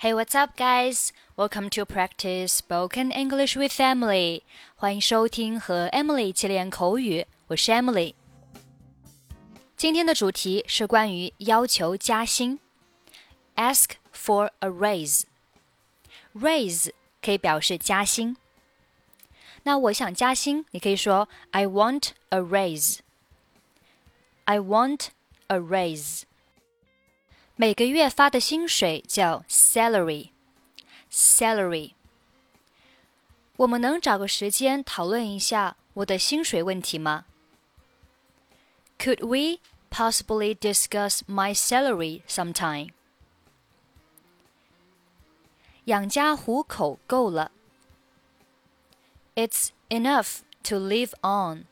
Hey, what's up, guys? Welcome to practice spoken English with Emily. 欢迎收听和 Emily 一起练口语，我是 Emily。今天的主题是关于要求加薪，ask for a raise。raise 可以表示加薪。那我想加薪，你可以说 I want a raise。I want a raise。 每个月发的薪水叫 salary。salary。我们能找个时间讨论一下我的薪水问题吗？Could we possibly discuss my salary sometime？养家糊口够了。It's enough to live on。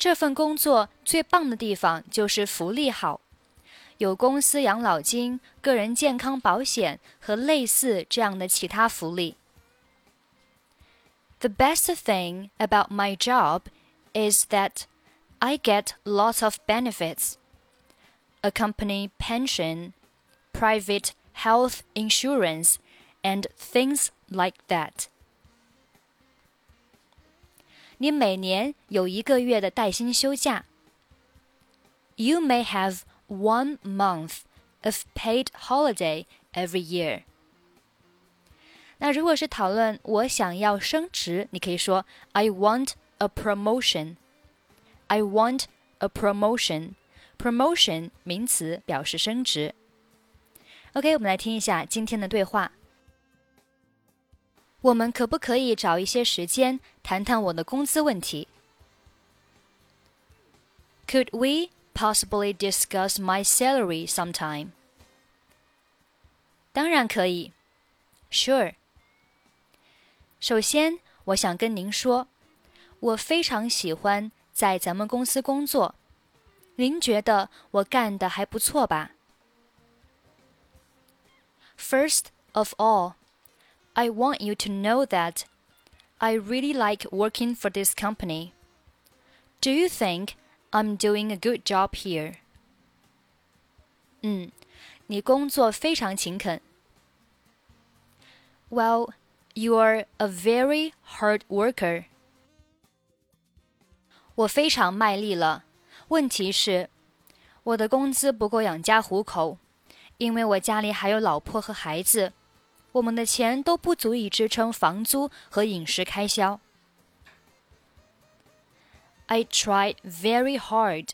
这份工作最棒的地方就是福利好，有公司养老金、个人健康保险和类似这样的其他福利。The best thing about my job is that I get lots of benefits a company pension, private health insurance, and things like that. 你每年有一个月的带薪休假。You may have one month of paid holiday every year. 那如果是讨论我想要升职，你可以说 I want a promotion. I want a promotion. Promotion 名词表示升职。OK，我们来听一下今天的对话。 我们可不可以找一些时间谈谈我的工资问题？Could we possibly discuss my salary sometime? 当然可以，Sure。首先，我想跟您说，我非常喜欢在咱们公司工作。您觉得我干的还不错吧？First of all. I want you to know that I really like working for this company. Do you think I'm doing a good job here? 嗯，你工作非常勤恳。Well, you are a very hard worker. 我非常卖力了。问题是，我的工资不够养家糊口，因为我家里还有老婆和孩子。 我们的钱都不足以支撑房租和饮食开销。I tried very hard.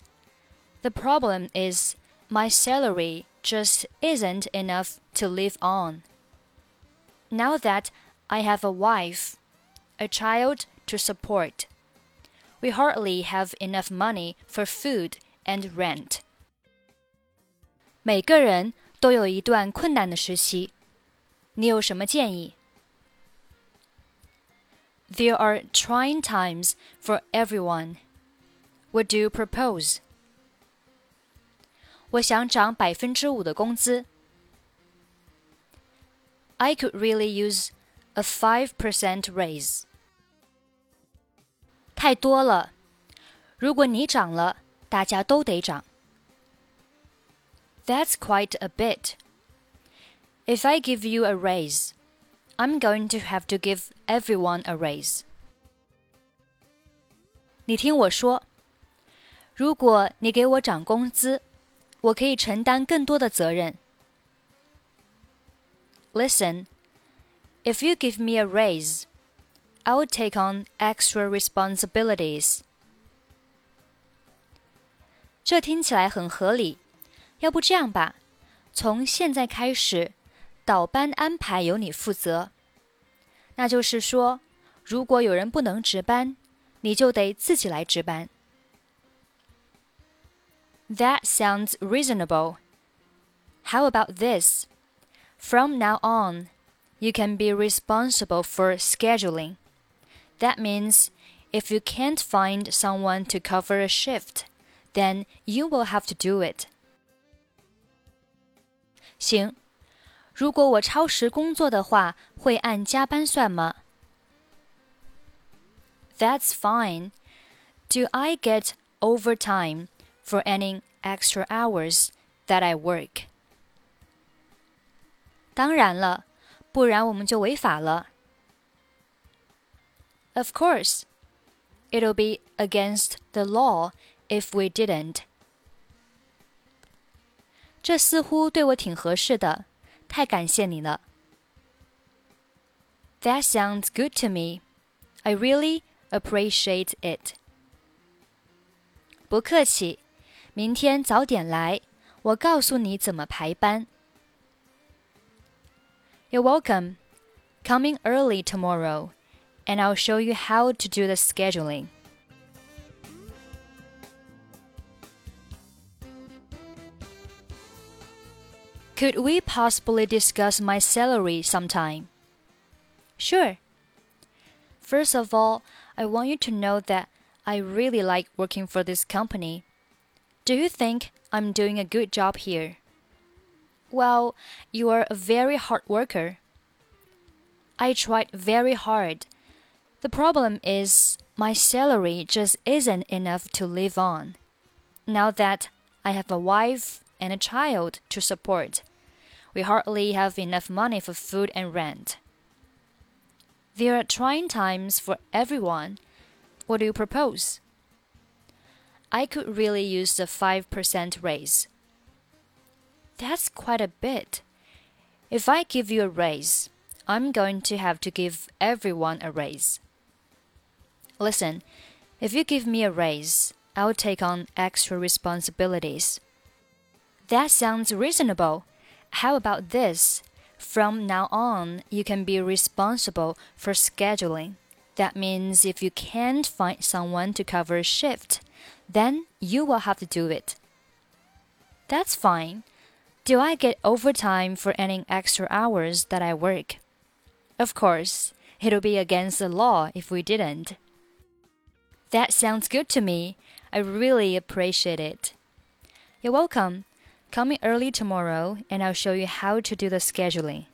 The problem is my salary just isn't enough to live on. Now that I have a wife, a child to support, we hardly have enough money for food and rent. 每个人都有一段困难的时期。 你有什么建议？There are trying times for everyone. What do you propose? 我想涨百分之五的工资。I could really use a five percent raise. 太多了，如果你涨了，大家都得涨。That's quite a bit. If I give you a raise, I'm going to have to give everyone a raise. 你听我说，如果你给我涨工资，我可以承担更多的责任。Listen, if you give me a raise, I will take on extra responsibilities. 这听起来很合理，要不这样吧，从现在开始。 倒班安排由你负责，那就是说，如果有人不能值班，你就得自己来值班。That sounds reasonable. How about this? From now on, you can be responsible for scheduling. That means if you can't find someone to cover a shift, then you will have to do it. 行。 如果我超时工作的话，会按加班算吗？That's fine. Do I get overtime for any extra hours that I work? 当然了，不然我们就违法了。Of course, it'll be against the law if we didn't. 这似乎对我挺合适的， 太感谢你了。That sounds good to me. I really appreciate it. 不客气，明天早点来，我告诉你怎么排班。You're welcome. Coming early tomorrow, and I'll show you how to do the scheduling. Could we possibly discuss my salary sometime? Sure. First of all, I want you to know that I really like working for this company. Do you think I'm doing a good job here? Well, you are a very hard worker. I tried very hard. The problem is my salary just isn't enough to live on. Now that I have a wife and a child to support. We hardly have enough money for food and rent. There are trying times for everyone. What do you propose? I could really use the 5% raise. That's quite a bit. If I give you a raise, I'm going to have to give everyone a raise. Listen, if you give me a raise, I'll take on extra responsibilities. That sounds reasonable. How about this? From now on, you can be responsible for scheduling. That means if you can't find someone to cover a shift, then you will have to do it. That's fine. Do I get overtime for any extra hours that I work? Of course, it'll be against the law if we didn't. That sounds good to me. I really appreciate it. You're welcome. Call me early tomorrow and I'll show you how to do the scheduling.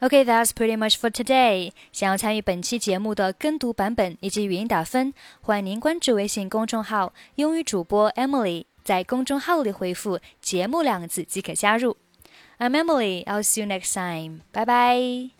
Okay, that's pretty much for today. 想要参与本期节目的跟读版本以及语音打分，欢迎您关注微信公众号“英语主播 Emily”，在公众号里回复“节目”两个字即可加入。I'm Emily. I'll see you next time. Bye bye.